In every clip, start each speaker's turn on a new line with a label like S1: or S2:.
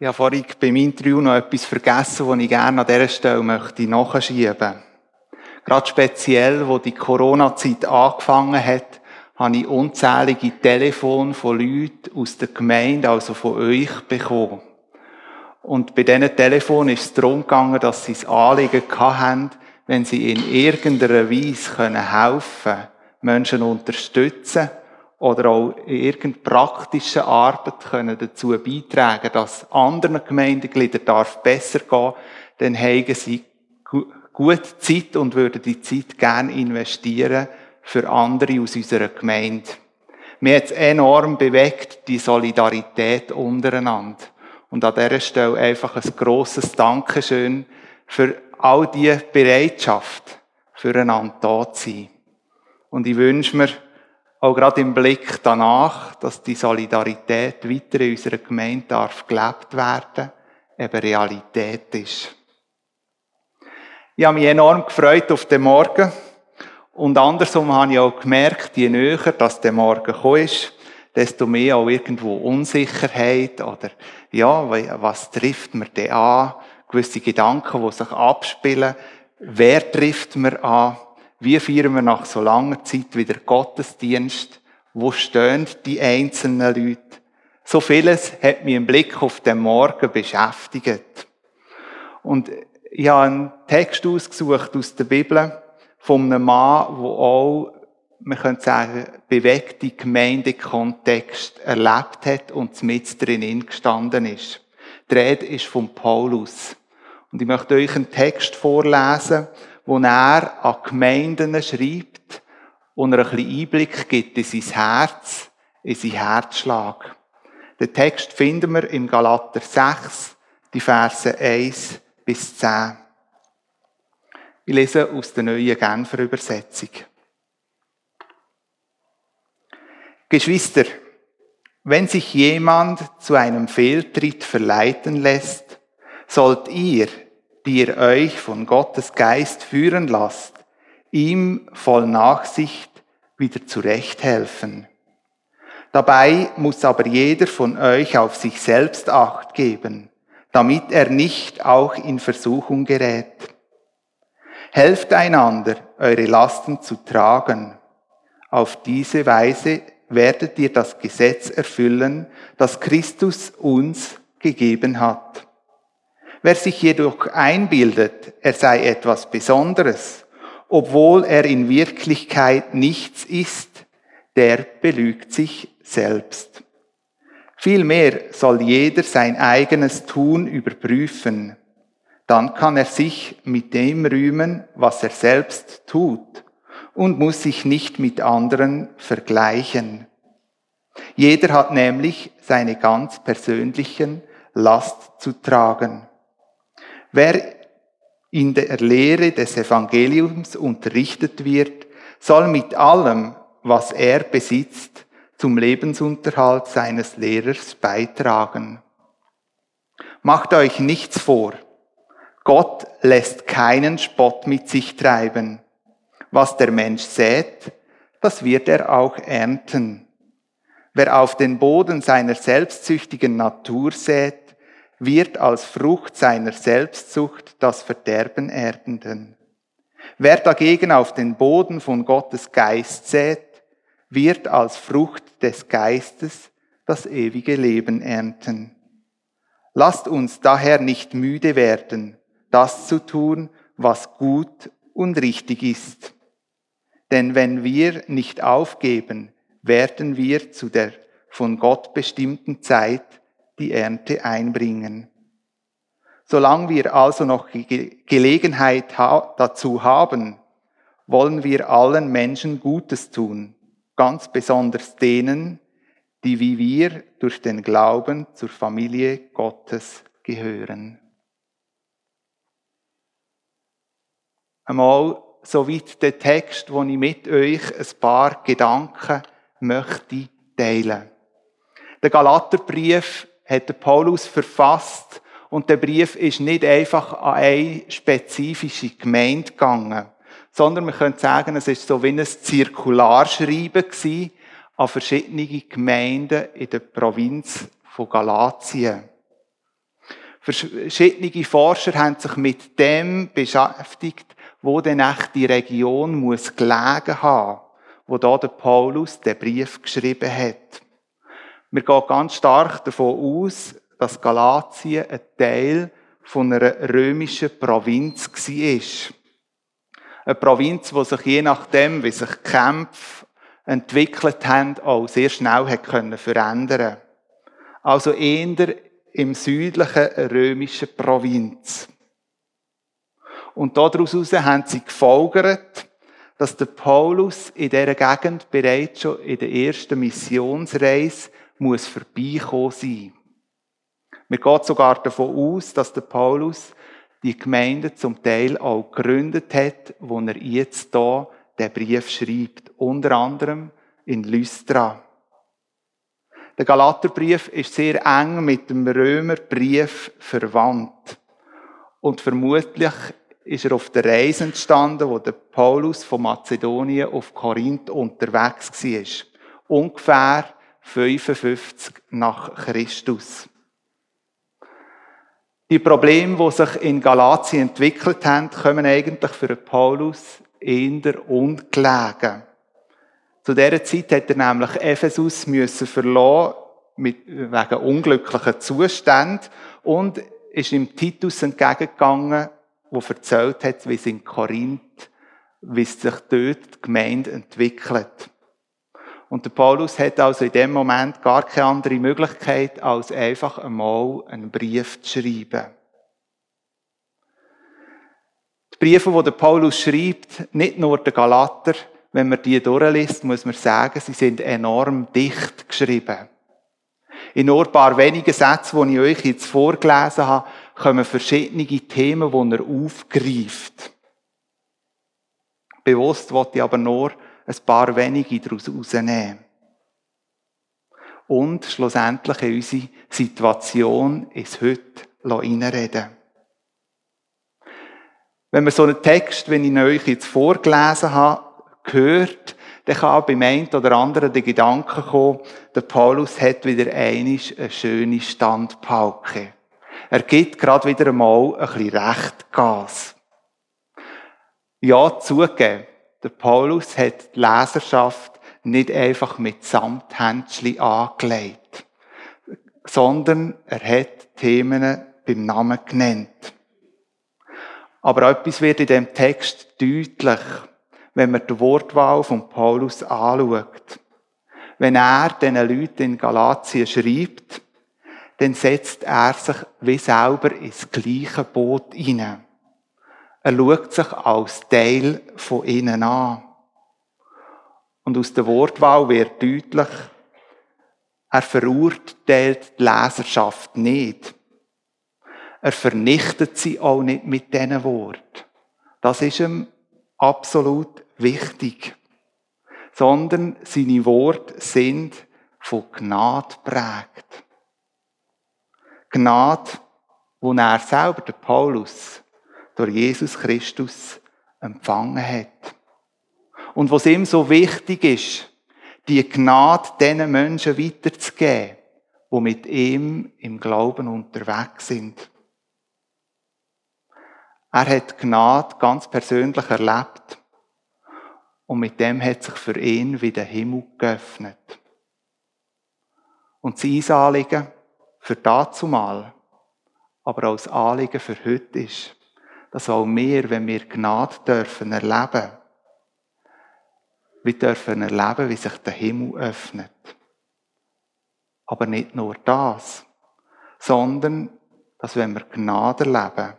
S1: Ich habe vorhin beim Interview noch etwas vergessen, das ich gerne an dieser Stelle möchte nachschieben. Gerade speziell, wo die Corona-Zeit angefangen hat, habe ich unzählige Telefone von Leuten aus der Gemeinde, also von euch, bekommen. Und bei diesen Telefonen ist es darum gegangen, dass sie das Anliegen hatten, wenn sie in irgendeiner Weise helfen können, Menschen unterstützen oder auch in irgendeiner praktischen Arbeit können dazu beitragen, dass anderen Gemeindegliedern besser gehen, dann haben sie gut Zeit und würden die Zeit gerne investieren für andere aus unserer Gemeinde. Mir hat es enorm bewegt, die Solidarität untereinander. Und an dieser Stelle einfach ein grosses Dankeschön für all die Bereitschaft, füreinander da zu sein. Und ich wünsche mir, auch gerade im Blick danach, dass die Solidarität weiter in unserer Gemeinde darf gelebt werden, eben Realität ist. Ich habe mich enorm gefreut auf den Morgen. Und andersrum habe ich auch gemerkt, je näher dass der Morgen ist, desto mehr auch irgendwo Unsicherheit oder, ja, was trifft mir denn an? Gewisse Gedanken, die sich abspielen. Wer trifft mir an? Wie feiern wir nach so langer Zeit wieder Gottesdienst? Wo stehen die einzelnen Leute? So vieles hat mich im Blick auf den Morgen beschäftigt. Und ich habe einen Text ausgesucht aus der Bibel von einem Mann, der auch, man könnte sagen, bewegte Gemeindekontext erlebt hat und mit drin gestanden ist. Die Rede ist von Paulus. Und ich möchte euch einen Text vorlesen, wo er an Gemeinden schreibt und er ein bisschen Einblick gibt in sein Herz, in seinen Herzschlag. Den Text finden wir im Galater 6, die Verse 1 bis 10. Ich lese aus der neuen Genfer Übersetzung. Geschwister, wenn sich jemand zu einem Fehltritt verleiten lässt, sollt ihr, die ihr euch von Gottes Geist führen lasst, ihm voll Nachsicht wieder zurechthelfen. Dabei muss aber jeder von euch auf sich selbst acht geben, damit er nicht auch in Versuchung gerät. Helft einander, eure Lasten zu tragen. Auf diese Weise werdet ihr das Gesetz erfüllen, das Christus uns gegeben hat. Wer sich jedoch einbildet, er sei etwas Besonderes, obwohl er in Wirklichkeit nichts ist, der belügt sich selbst. Vielmehr soll jeder sein eigenes Tun überprüfen. Dann kann er sich mit dem rühmen, was er selbst tut und muss sich nicht mit anderen vergleichen. Jeder hat nämlich seine ganz persönlichen Last zu tragen. Wer in der Lehre des Evangeliums unterrichtet wird, soll mit allem, was er besitzt, zum Lebensunterhalt seines Lehrers beitragen. Macht euch nichts vor. Gott lässt keinen Spott mit sich treiben. Was der Mensch sät, das wird er auch ernten. Wer auf den Boden seiner selbstsüchtigen Natur sät, wird als Frucht seiner Selbstsucht das Verderben ernten. Wer dagegen auf den Boden von Gottes Geist sät, wird als Frucht des Geistes das ewige Leben ernten. Lasst uns daher nicht müde werden, das zu tun, was gut und richtig ist. Denn wenn wir nicht aufgeben, werden wir zu der von Gott bestimmten Zeit die Ernte einbringen. Solange wir also noch Gelegenheit dazu haben, wollen wir allen Menschen Gutes tun ganz besonders denen, die wie wir durch den Glauben zur Familie Gottes gehören. Einmal soweit der Text, wo ich mit euch ein paar Gedanken möchte teilen. Der Galaterbrief hat der Paulus verfasst und der Brief ist nicht einfach an eine spezifische Gemeinde gegangen sondern man könnte sagen, es ist so wie ein Zirkularschreiben gewesen an verschiedene Gemeinden in der Provinz von Galatien. Verschiedene Forscher haben sich mit dem beschäftigt, wo denn echt die Region muss gelegen haben, wo da der Paulus den Brief geschrieben hat. Wir gehen ganz stark davon aus, dass Galatien ein Teil von einer römischen Provinz war. Eine Provinz, die sich je nachdem, wie sich Kämpfe entwickelt haben, auch sehr schnell hat können verändern Also eher im südlichen römischen Provinz. Und daraus haben sie gefolgert, dass der Paulus in dieser Gegend bereits schon in der ersten Missionsreise muss vorbeikommen sein. Wir gehen sogar davon aus, dass der Paulus die Gemeinde zum Teil auch gegründet hat, wo er jetzt hier den Brief schreibt. Unter anderem in Lystra. Der Galaterbrief ist sehr eng mit dem Römerbrief verwandt. Und vermutlich ist er auf der Reise entstanden, wo der Paulus von Mazedonien auf Korinth unterwegs war. Ungefähr 55 nach Christus. Die Probleme, die sich in Galatien entwickelt haben, kommen eigentlich für Paulus eher ungelegen. Zu dieser Zeit hat er nämlich Ephesus müssen verlassen, wegen unglücklichen Zuständen und ist ihm Titus entgegengegangen, der erzählt hat, wie es in Korinth, wie sich dort die Gemeinde entwickelt. Und der Paulus hat also in dem Moment gar keine andere Möglichkeit, als einfach einmal einen Brief zu schreiben. Die Briefe, die der Paulus schreibt, nicht nur der Galater, wenn man die durchliest, muss man sagen, sie sind enorm dicht geschrieben. In nur ein paar wenigen Sätzen, die ich euch jetzt vorgelesen habe, kommen verschiedene Themen, die er aufgreift. Bewusst wollte ich aber nur ein paar wenige daraus rausnehmen. Und schlussendlich in unsere Situation ins Heute reinreden. Wenn man so einen Text, wenn ich euch jetzt vorgelesen habe, gehört, dann kann auch beim einen oder anderen der Gedanke kommen, der Paulus hat wieder einisch eine schöne Standpauke. Er gibt gerade wieder einmal ein bisschen recht Gas. Ja, zugeben, der Paulus hat die Leserschaft nicht einfach mit Samthändchen angelegt, sondern er hat Themen beim Namen genannt. Aber etwas wird in dem Text deutlich wenn man die Wortwahl von Paulus anschaut. Wenn er diesen Leuten in Galatien schreibt, dann setzt er sich wie selber ins gleiche Boot hinein. Er schaut sich als Teil von ihnen an. Und aus der Wortwahl wird deutlich, er verurteilt die Leserschaft nicht. Er vernichtet sie auch nicht mit diesen Worten. Das ist ihm absolut wichtig, sondern seine Worte sind von Gnade prägt. Gnade, wo er selber, der Paulus, durch Jesus Christus empfangen hat. Und was ihm so wichtig ist, die Gnade diesen Menschen weiterzugeben, die mit ihm im Glauben unterwegs sind. Er hat Gnade ganz persönlich erlebt. Und mit dem hat sich für ihn wieder der Himmel geöffnet. Und sein Anliegen für dazumal, aber auch das Anliegen für heute ist, dass auch wir, wenn wir Gnade dürfen erleben, wir dürfen erleben, wie sich der Himmel öffnet. Aber nicht nur das, sondern, dass wenn wir Gnade erleben,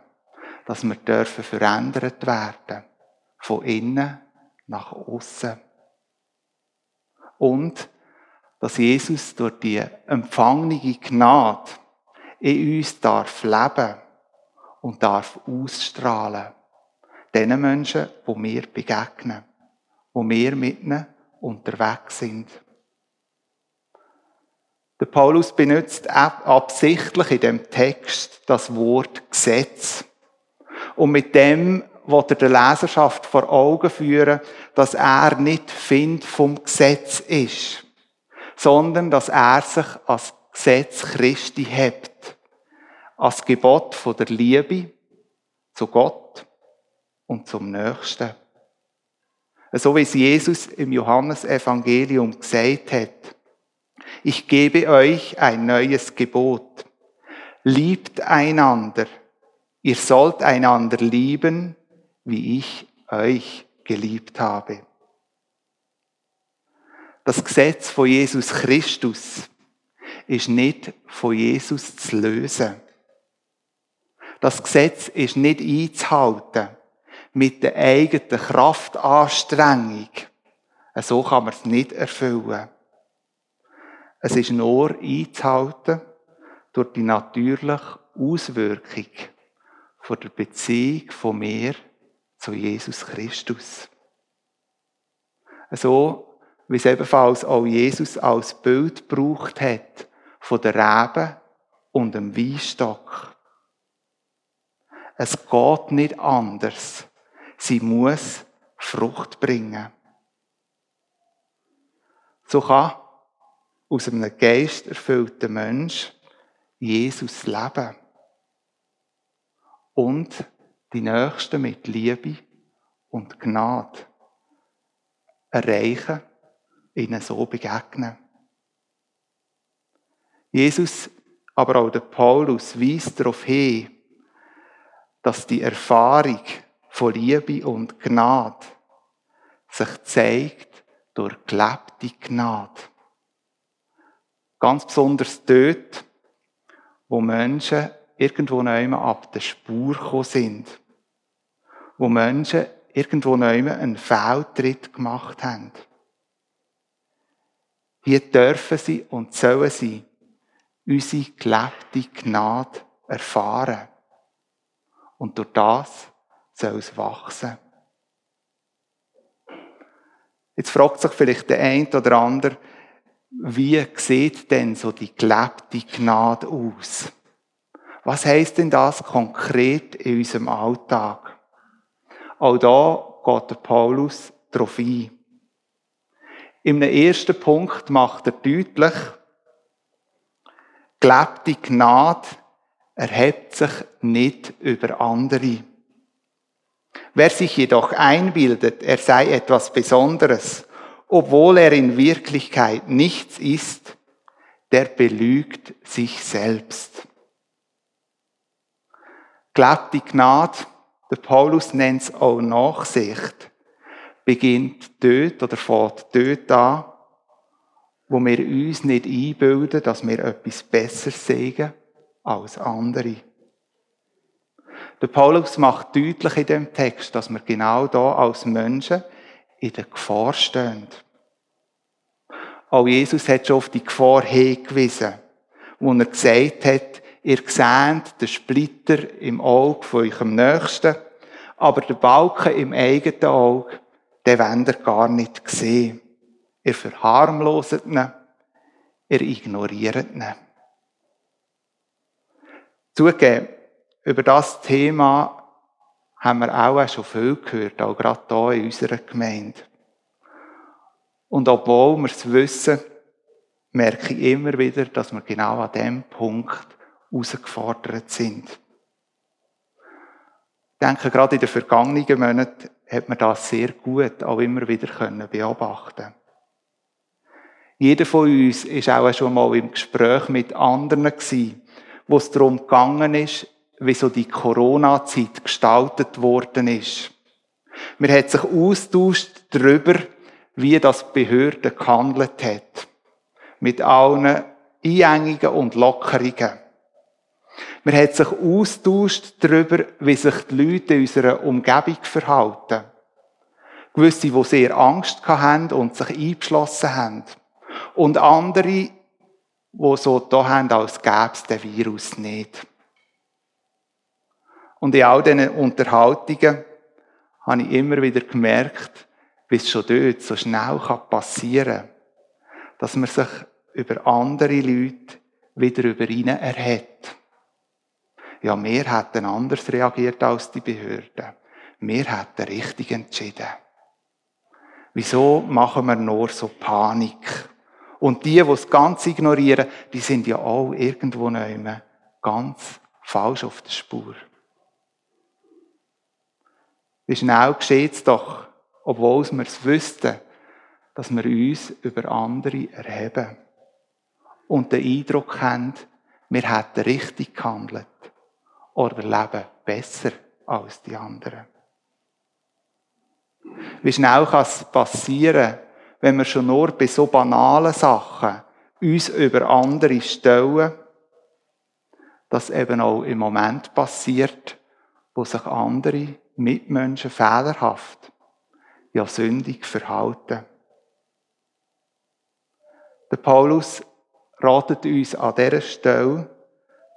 S1: dass wir dürfen verändert werden, von innen nach außen. Und dass Jesus durch die empfangene Gnade in uns darf leben und darf ausstrahlen. Den Menschen, wo wir begegnen, wo wir mit ihnen unterwegs sind. Der Paulus benutzt absichtlich in dem Text das Wort Gesetz. Und mit dem will er der Leserschaft vor Augen führen, dass er nicht Find vom Gesetz ist, sondern dass er sich als Gesetz Christi hebt. Als Gebot von der Liebe zu Gott und zum Nächsten. So wie es Jesus im Johannesevangelium gesagt hat. Ich gebe euch ein neues Gebot. Liebt einander. Ihr sollt einander lieben, wie ich euch geliebt habe. Das Gesetz von Jesus Christus ist nicht von Jesus zu lösen. Das Gesetz ist nicht einzuhalten mit der eigenen Kraftanstrengung. So kann man es nicht erfüllen. Es ist nur einzuhalten durch die natürliche Auswirkung von der Beziehung von mir zu Jesus Christus. So wie es ebenfalls auch Jesus als Bild gebraucht hat von der Rebe und dem Weinstock. Es geht nicht anders. Sie muss Frucht bringen. So kann aus einem geisterfüllten Mensch Jesus leben. Und die Nächsten mit Liebe und Gnade erreichen, ihnen so begegnen. Jesus, aber auch der Paulus weist darauf hin, dass die Erfahrung von Liebe und Gnade sich zeigt durch gelebte Gnade. Ganz besonders dort, wo Menschen irgendwo neu ab der Spur gekommen sind. Wo Menschen irgendwo neu einen Fehltritt gemacht haben. Hier dürfen sie und sollen sie unsere gelebte Gnade erfahren. Und durch das soll es wachsen. Jetzt fragt sich vielleicht der eine oder andere, wie sieht denn so die gelebte Gnade aus? Was heißt denn das konkret in unserem Alltag? Auch da geht der Paulus darauf ein. Im ersten Punkt macht er deutlich, gelebte Gnade erhebt sich nicht über andere. Wer sich jedoch einbildet, er sei etwas Besonderes, obwohl er in Wirklichkeit nichts ist, der belügt sich selbst. Gelebte Gnade, der Paulus nennt es auch Nachsicht, beginnt dort oder fährt dort an, wo wir uns nicht einbilden, dass wir etwas Besseres sehen als andere. Der Paulus macht deutlich in dem Text, dass wir genau da als Menschen in der Gefahr stehen. Auch Jesus hat schon auf die Gefahr hingewiesen, wo er gesagt hat, ihr seht den Splitter im Auge von eurem Nächsten, aber den Balken im eigenen Auge, den wollt ihr gar nicht sehen. Ihr verharmloset ihn, ihr ignoriert ihn. Zugegeben, über das Thema haben wir auch schon viel gehört, auch gerade hier in unserer Gemeinde. Und obwohl wir es wissen, merke ich immer wieder, dass wir genau an dem Punkt herausgefordert sind. Ich denke, gerade in den vergangenen Monaten hat man das sehr gut auch immer wieder beobachten Jeder von uns ist auch schon mal im Gespräch mit anderen gewesen, wo es darum gegangen ist, wie so die Corona-Zeit gestaltet worden ist. Man hat sich austauscht darüber, wie das Behörde gehandelt hat. Mit allen Einengungen und Lockerungen. Man hat sich austauscht darüber, wie sich die Leute in unserer Umgebung verhalten. Gewisse, die sehr Angst hatten und sich eingeschlossen haben. Und andere, die so da haben, als gäbe es den Virus nicht. Und in all diesen Unterhaltungen habe ich immer wieder gemerkt, wie es schon dort so schnell passieren kann, dass man sich über andere Leute wieder über ihnen erhält. Ja, wir hätten anders reagiert als die Behörden. Wir hätten richtig entschieden. Wieso machen wir nur so Panik? Und die, die es ganz ignorieren, die sind ja auch irgendwo mehr ganz falsch auf der Spur. Wie schnell geschieht es doch, obwohl wir es wüssten, dass wir uns über andere erheben und den Eindruck haben, wir hätten richtig gehandelt oder leben besser als die anderen. Wie schnell kann es passieren, wenn wir schon nur bei so banalen Sachen uns über andere stellen, dass eben auch im Moment passiert, wo sich andere Mitmenschen fehlerhaft, ja sündig verhalten. Der Paulus ratet uns an dieser Stelle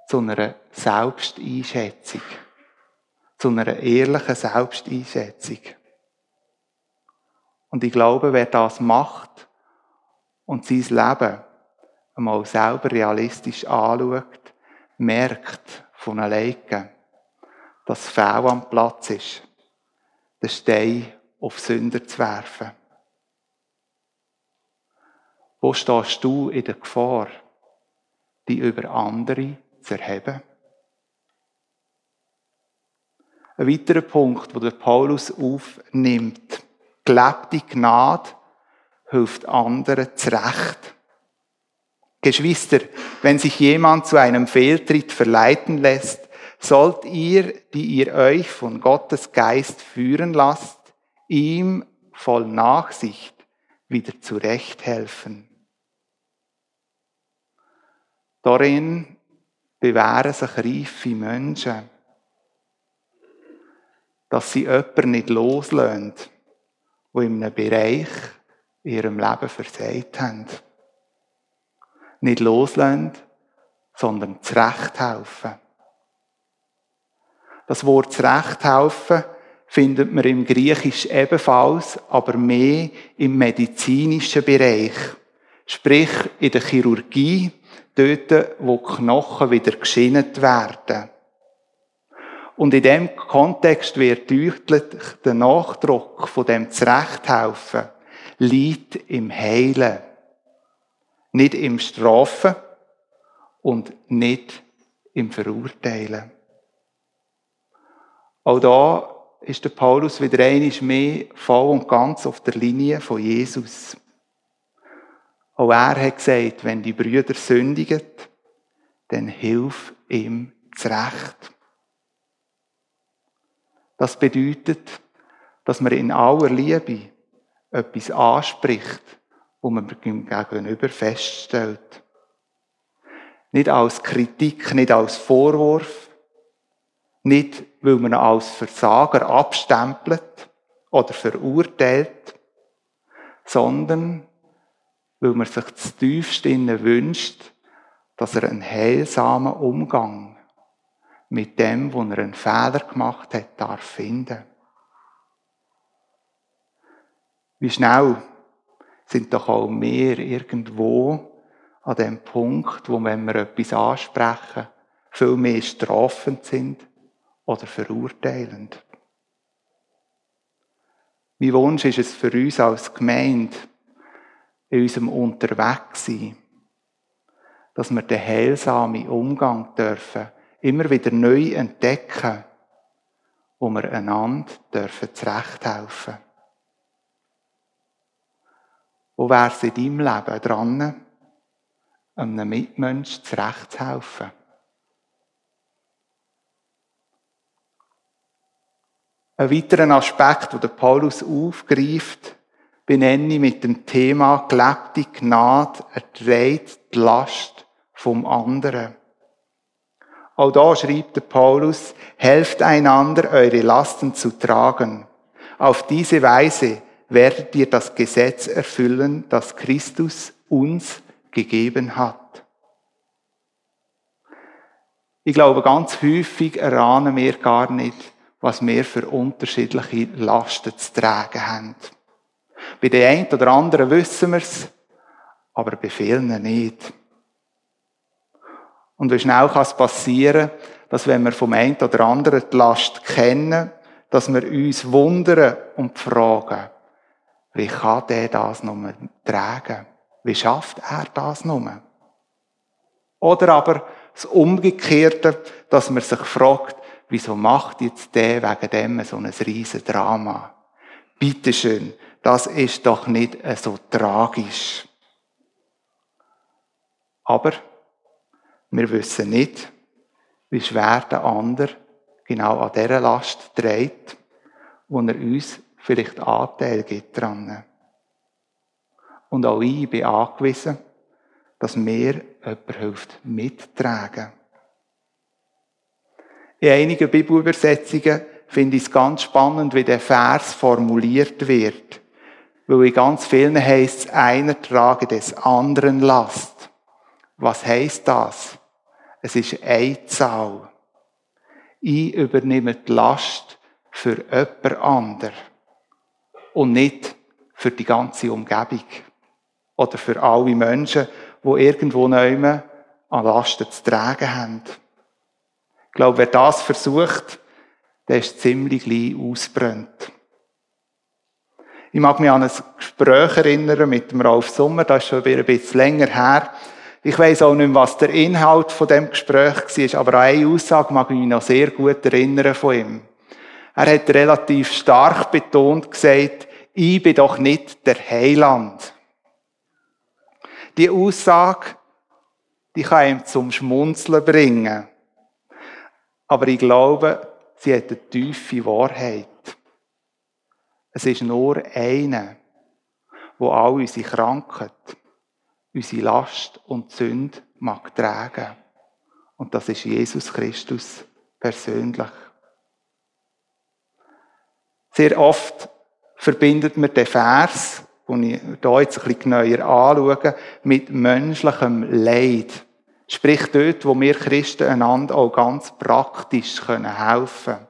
S1: zu einer Selbsteinschätzung, zu einer ehrlichen Selbsteinschätzung. Und ich glaube, wer das macht und sein Leben einmal selber realistisch anschaut, merkt von alleine, dass Fehl am Platz ist, den Stein auf Sünder zu werfen. Wo stehst du in der Gefahr, die über andere zu erheben? Ein weiterer Punkt, der Paulus aufnimmt, gelebte Gnade hilft anderen zurecht. Geschwister, wenn sich jemand zu einem Fehltritt verleiten lässt, sollt ihr, die ihr euch von Gottes Geist führen lasst, ihm voll Nachsicht wieder zurechthelfen. Darin bewähren sich reife Menschen, dass sie jemanden nicht loslösen, die in einem Bereich in ihrem Leben versagt haben. Nicht loslösen, sondern zurechthelfen. Das Wort zurechthelfen findet man im Griechisch ebenfalls, aber mehr im medizinischen Bereich. Sprich in der Chirurgie, dort, wo Knochen wieder geschinnet werden. Und in dem Kontext wird deutlich, der Nachdruck von dem Zurechthelfen liegt im Heilen. Nicht im Strafen und nicht im Verurteilen. Auch da ist der Paulus wieder einmal mehr voll und ganz auf der Linie von Jesus. Auch er hat gesagt, wenn die Brüder sündigen, dann hilf ihm zurecht. Das bedeutet, dass man in aller Liebe etwas anspricht, wo man gegenüber feststellt. Nicht als Kritik, nicht als Vorwurf, nicht weil man als Versager abstempelt oder verurteilt, sondern weil man sich zu tiefst wünscht, dass er einen heilsamen Umgang mit dem, wo er einen Fehler gemacht hat, darf finden. Wie schnell sind doch auch wir irgendwo an dem Punkt, wo, wenn wir etwas ansprechen, viel mehr strafend sind oder verurteilend. Mein Wunsch ist es für uns als Gemeinde, in unserem Unterwegssein, dass wir den heilsamen Umgang dürfen, immer wieder neu entdecken, wo wir einander dürfen zurechthelfen. Wo wäre es in deinem Leben dran, einem Mitmensch zurechtzuhelfen? Ein weiterer Aspekt, den Paulus aufgreift, benenne ich mit dem Thema gelebte Gnade erträgt die Last vom anderen. Auch da schreibt der Paulus, helft einander, eure Lasten zu tragen. Auf diese Weise werdet ihr das Gesetz erfüllen, das Christus uns gegeben hat. Ich glaube, ganz häufig erahnen wir gar nicht, was wir für unterschiedliche Lasten zu tragen haben. Bei den einen oder anderen wissen wir es, aber bei vielen nicht. Und wie schnell kann es passieren, dass wenn wir vom einen oder anderen die Last kennen, dass wir uns wundern und fragen, wie kann der das nur tragen? Wie schafft er das nur? Oder aber Das Umgekehrte, dass man sich fragt, wieso macht jetzt der wegen dem so ein riesen Drama? Bitteschön, das ist doch nicht so tragisch. Aber wir wissen nicht, wie schwer der andere genau an dieser Last trägt, wo er uns vielleicht Anteil gibt dran. Und auch ich bin angewiesen, dass mir jemand hilft mittragen. In einigen Bibelübersetzungen finde ich es ganz spannend, wie der Vers formuliert wird. Weil in ganz vielen heißt es, einer trage des anderen Last. Was heißt das? Es ist Einzahl. Ich übernehme die Last für jemand anderen und nicht für die ganze Umgebung oder für alle Menschen, die irgendwo nehmen an Lasten zu tragen haben. Ich glaube, wer das versucht, der ist ziemlich gleich ausbrennt. Ich mag mich an ein Gespräch erinnern mit dem Ralf Sommer, das ist schon wieder ein bisschen länger her. Ich weiß auch nicht mehr, was der Inhalt von dem Gespräch war, aber an eine Aussage mag ich mich noch sehr gut erinnern von ihm. Er hat relativ stark betont gesagt, ich bin doch nicht der Heiland. Die Aussage, die kann ihm zum Schmunzeln bringen. Aber ich glaube, sie hat eine tiefe Wahrheit. Es ist nur einer, wo all unsere Krankheit, unsere Last und Sünde mag tragen. Und das ist Jesus Christus persönlich. Sehr oft verbindet man den Vers, den ich hier jetzt ein bisschen genauer anschaue, mit menschlichem Leid. Sprich dort, wo wir Christen einander auch ganz praktisch helfen können.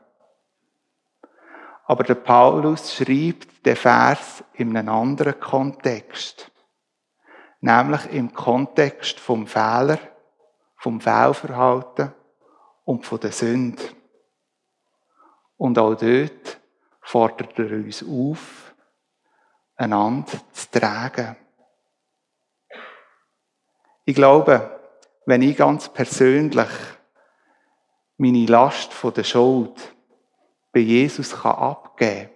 S1: Aber der Paulus schreibt den Vers in einem anderen Kontext. Nämlich im Kontext vom Fehler, vom Fehlverhalten und von der Sünde. Und auch dort fordert er uns auf, einander zu tragen. Ich glaube, wenn ich ganz persönlich meine Last von der Schuld bei Jesus kann abgeben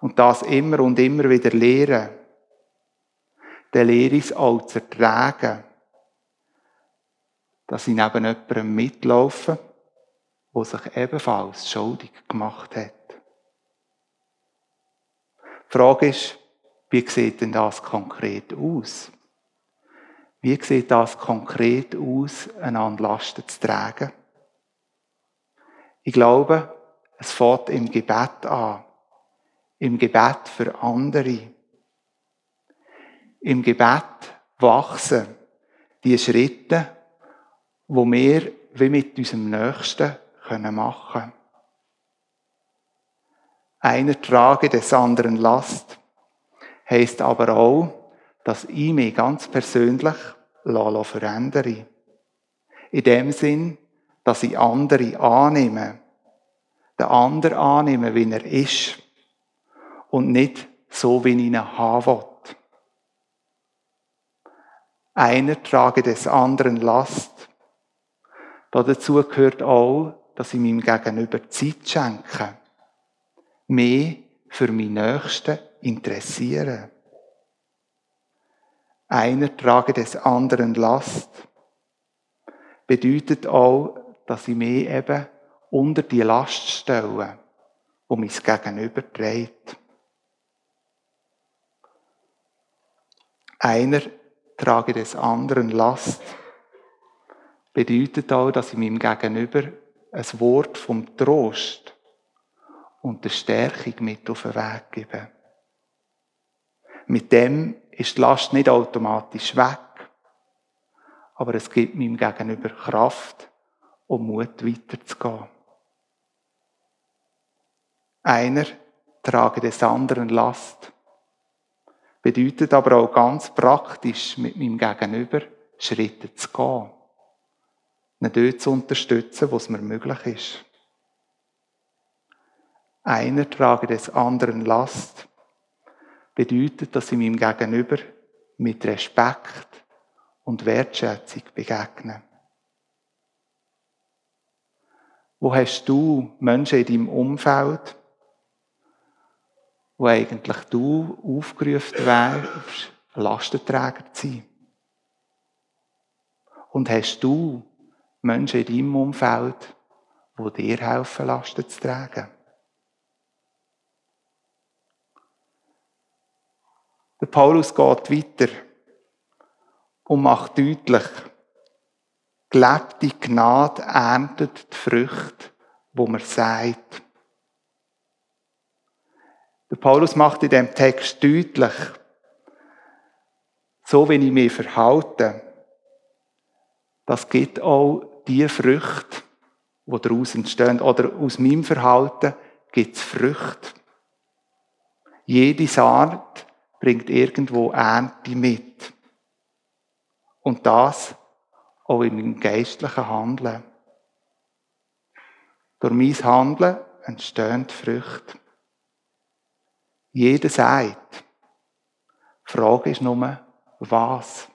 S1: und das immer und immer wieder lehren, dann lehre ich es auch zu ertragen, dass ich neben jemandem mitlaufe, der sich ebenfalls schuldig gemacht hat. Die Frage ist, wie sieht denn das konkret aus? Wie sieht das konkret aus, einander Lasten zu tragen? Ich glaube, es fängt im Gebet an. Im Gebet für andere. Im Gebet wachsen die Schritte, wo wir wie mit unserem Nächsten machen können. Einer trage des anderen Last heißt aber auch, dass ich mich ganz persönlich verändere. In dem Sinn, dass ich andere annehme. Den anderen annehme, wie er ist. Und nicht so, wie ich ihn haben will. Einer trage des anderen Last. Dazu gehört auch, dass ich meinem Gegenüber Zeit schenke mehr für meinen Nächsten interessieren. Einer trage des anderen Last bedeutet auch, dass ich mich eben unter die Last stelle, wo mein Gegenüber trägt. Einer trage des anderen Last bedeutet auch, dass ich meinem Gegenüber ein Wort vom Trost und der Stärkung mit auf den Weg geben. Mit dem ist die Last nicht automatisch weg, aber es gibt meinem Gegenüber Kraft, um Mut weiterzugehen. Einer trage des anderen Last. Bedeutet aber auch ganz praktisch mit meinem Gegenüber Schritte zu gehen. Ihn dort zu unterstützen, wo es mir möglich ist. Einer trage des anderen Last bedeutet, dass ich meinem Gegenüber mit Respekt und Wertschätzung begegne. Wo hast du Menschen in deinem Umfeld, wo eigentlich du aufgerufen wärst, Lastenträger zu sein? Und hast du Menschen in deinem Umfeld, die dir helfen, Lasten zu tragen? Der Paulus geht weiter und macht deutlich, gelebte Gnade erntet die Früchte, wo man sagt. Der Paulus macht in dem Text deutlich, so wie ich mich verhalte, das gibt auch die Früchte, die daraus entstehen. Oder aus meinem Verhalten gibt es Früchte. Jede Saat bringt irgendwo Ernte mit. Und das auch in meinem geistlichen Handeln. Durch mein Handeln entstehen Früchte. Jeder sagt. Die Frage ist nur, was?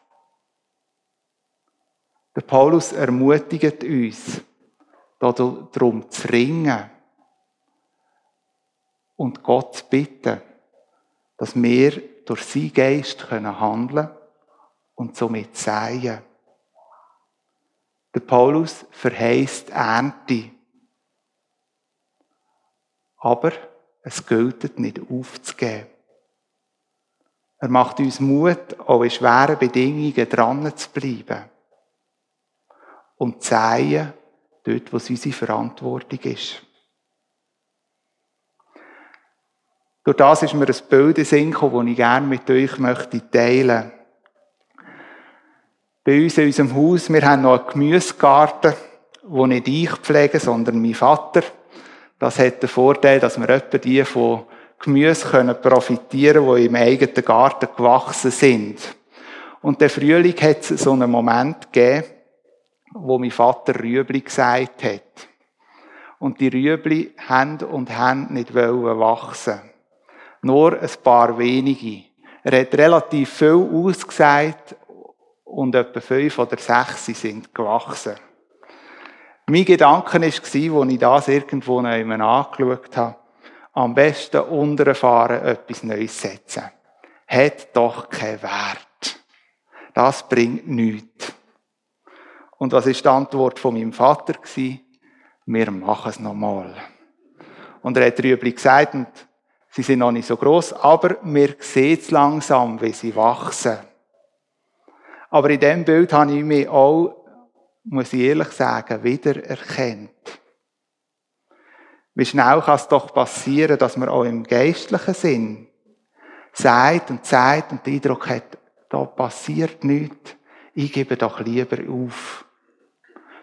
S1: Der Paulus ermutigt uns, darum zu ringen und Gott zu bitten, dass wir durch seinen Geist handeln können und somit säen. Der Paulus verheißt Ernte. Aber es gilt nicht aufzugeben. Er macht uns Mut, auch in schweren Bedingungen dran zu bleiben. Und zu säen, dort, wo es unsere Verantwortung ist. Durch das ist mir ein Bild in Sinn gekommen, das ich gerne mit euch möchte teilen möchte. Bei uns in unserem Haus, wir haben noch einen Gemüsegarten, den nicht ich pflege, sondern mein Vater. Das hat den Vorteil, dass wir etwa die von Gemüse können profitieren können, die im eigenen Garten gewachsen sind. Und der Frühling hat es so einen Moment gegeben, wo mein Vater Rüebli gesagt hat. Und die Rüebli haben und haben nicht wachsen. Nur ein paar wenige. Er hat relativ viel ausgesagt und etwa fünf oder sechs sind gewachsen. Mein Gedanke war, als ich das irgendwo angeschaut habe, am besten unterfahren etwas Neues setzen. Hat doch keinen Wert. Das bringt nichts. Und was ist die Antwort von meinem Vater? Wir machen es nochmal. Und er hat darüber gesagt, und sie sind noch nicht so groß, aber wir sehen es langsam, wie sie wachsen. Aber in dem Bild habe ich mich auch, muss ich ehrlich sagen, wieder erkennt. Wie schnell kann es doch passieren, dass man auch im geistlichen Sinn sagt und sagt und den Eindruck hat, da passiert nichts, ich gebe doch lieber auf.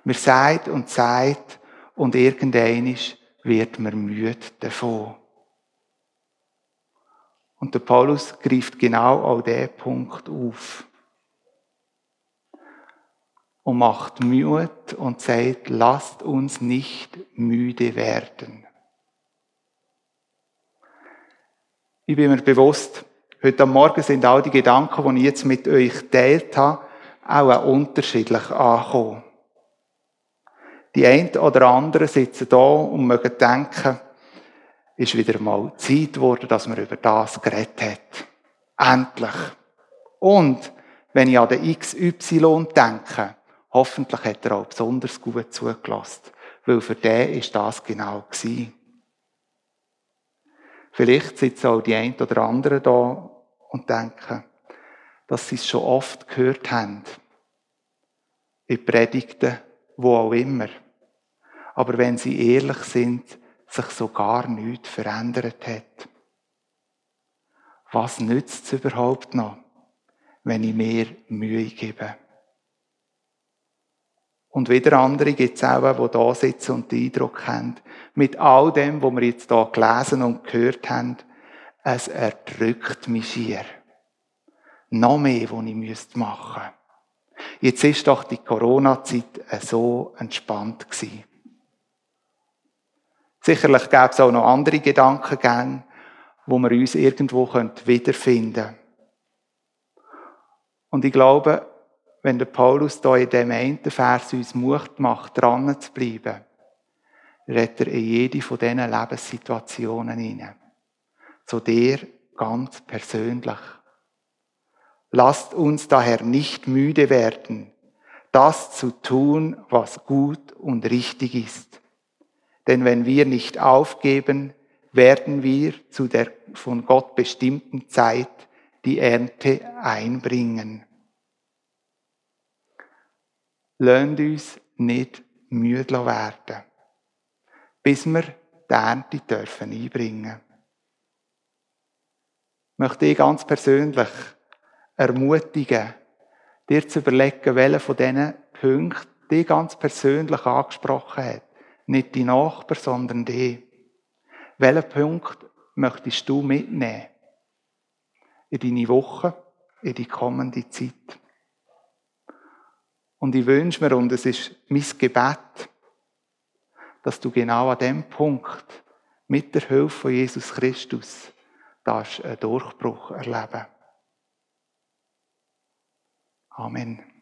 S1: Man sagt und sagt und irgendwann wird man müde davon. Und der Paulus greift genau auch diesen Punkt auf und macht Mut und sagt, lasst uns nicht müde werden. Ich bin mir bewusst, heute Morgen sind all die Gedanken, die ich jetzt mit euch teilt habe, auch unterschiedlich angekommen. Die einen oder anderen sitzen da und mögen denken, ist wieder mal Zeit geworden, dass man über das geredet hat. Endlich. Und wenn ich an den XY denke, Hoffentlich hat er auch besonders gut zugelassen, weil für den ist das genau gewesen. Vielleicht sitzen auch die einen oder anderen da und denken, dass sie es schon oft gehört haben. In Predigten, wo auch immer. Aber wenn sie ehrlich sind, sich so gar nichts verändert hat. Was nützt es überhaupt noch, wenn ich mir Mühe gebe? Und wieder andere gibt es auch, die da sitzen und den Eindruck haben, mit all dem, was wir jetzt hier gelesen und gehört haben, es erdrückt mich schier. Noch mehr, was ich machen müsste. Jetzt ist doch die Corona-Zeit so entspannt gewesen. Sicherlich gäbe es auch noch andere Gedankengänge, wo wir uns irgendwo wiederfinden können. Und ich glaube, wenn der Paulus da in dem einen Vers uns Mut macht, dran zu bleiben, redet er in jede von diesen Lebenssituationen hinein. Zu dir ganz persönlich. Lasst uns daher nicht müde werden, das zu tun, was gut und richtig ist. Denn wenn wir nicht aufgeben, werden wir zu der von Gott bestimmten Zeit die Ernte einbringen. Lasst uns nicht müde werden, bis wir die Ernte dürfen einbringen. Ich möchte dich ganz persönlich ermutigen, dir zu überlegen, welcher von diesen Punkten dich ganz persönlich angesprochen hat. Nicht die Nachbar, sondern die. Welchen Punkt möchtest du mitnehmen? In deine Woche, in die kommende Zeit. Und ich wünsche mir, und es ist mein Gebet, dass du genau an dem Punkt mit der Hilfe von Jesus Christus einen Durchbruch erleben Amen.